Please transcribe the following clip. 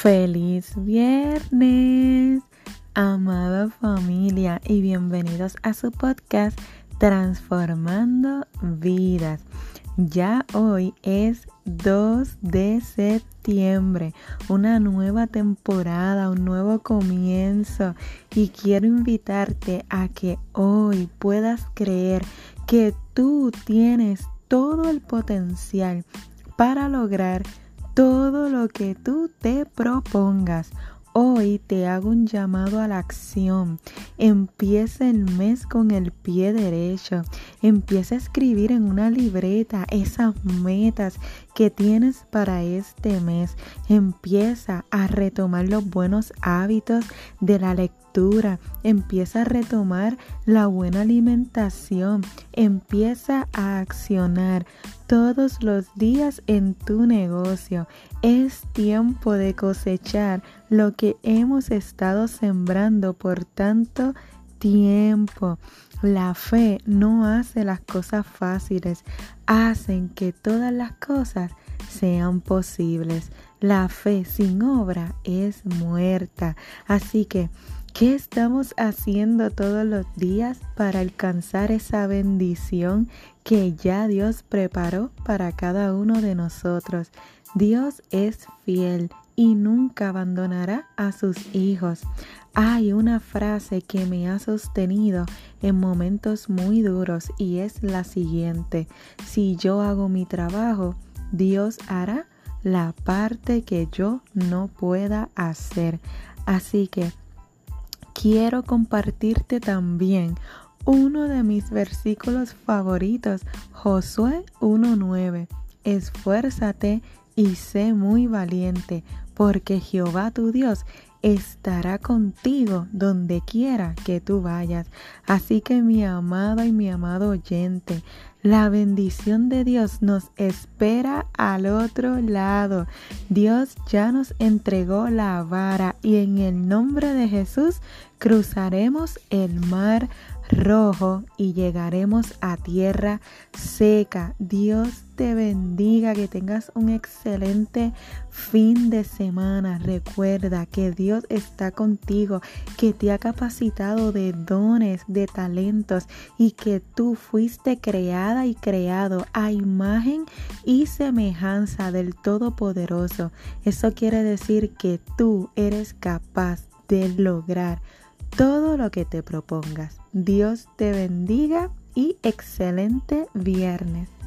Feliz viernes, amada familia, y bienvenidos a su podcast Transformando Vidas. Ya hoy es 2 de septiembre, una nueva temporada, un nuevo comienzo y quiero invitarte a que hoy puedas creer que tú tienes todo el potencial para lograr todo lo que tú te propongas. Hoy te hago un llamado a la acción. Empieza el mes con el pie derecho. Empieza a escribir en una libreta esas metas que tienes para este mes. Empieza a retomar los buenos hábitos de la lectura. Empieza a retomar la buena alimentación. Empieza a accionar todos los días en tu negocio. Es tiempo de cosechar lo que hemos estado sembrando por tanto tiempo. La fe no hace las cosas fáciles, hacen que todas las cosas sean posibles. La fe sin obra es muerta. Así que ¿Qué estamos haciendo todos los días para alcanzar esa bendición que ya Dios preparó para cada uno de nosotros? Dios es fiel y nunca abandonará a sus hijos. Hay una frase que me ha sostenido en momentos muy duros y es la siguiente. Si yo hago mi trabajo, Dios hará la parte que yo no pueda hacer. Así que quiero compartirte también uno de mis versículos favoritos, Josué 1.9. Esfuérzate y sé muy valiente, porque Jehová tu Dios estará contigo donde quiera que tú vayas. Así que mi amada y mi amado oyente, la bendición de Dios nos espera al otro lado. Dios ya nos entregó la vara y en el nombre de Jesús cruzaremos el mar rojo y llegaremos a tierra seca. Dios te bendiga, que tengas un excelente fin de semana. Recuerda que Dios está contigo, que te ha capacitado de dones, de talentos y que tú fuiste creada y creado a imagen y semejanza del Todopoderoso. Eso quiere decir que tú eres capaz de lograr todo lo que te propongas. Dios te bendiga y excelente viernes.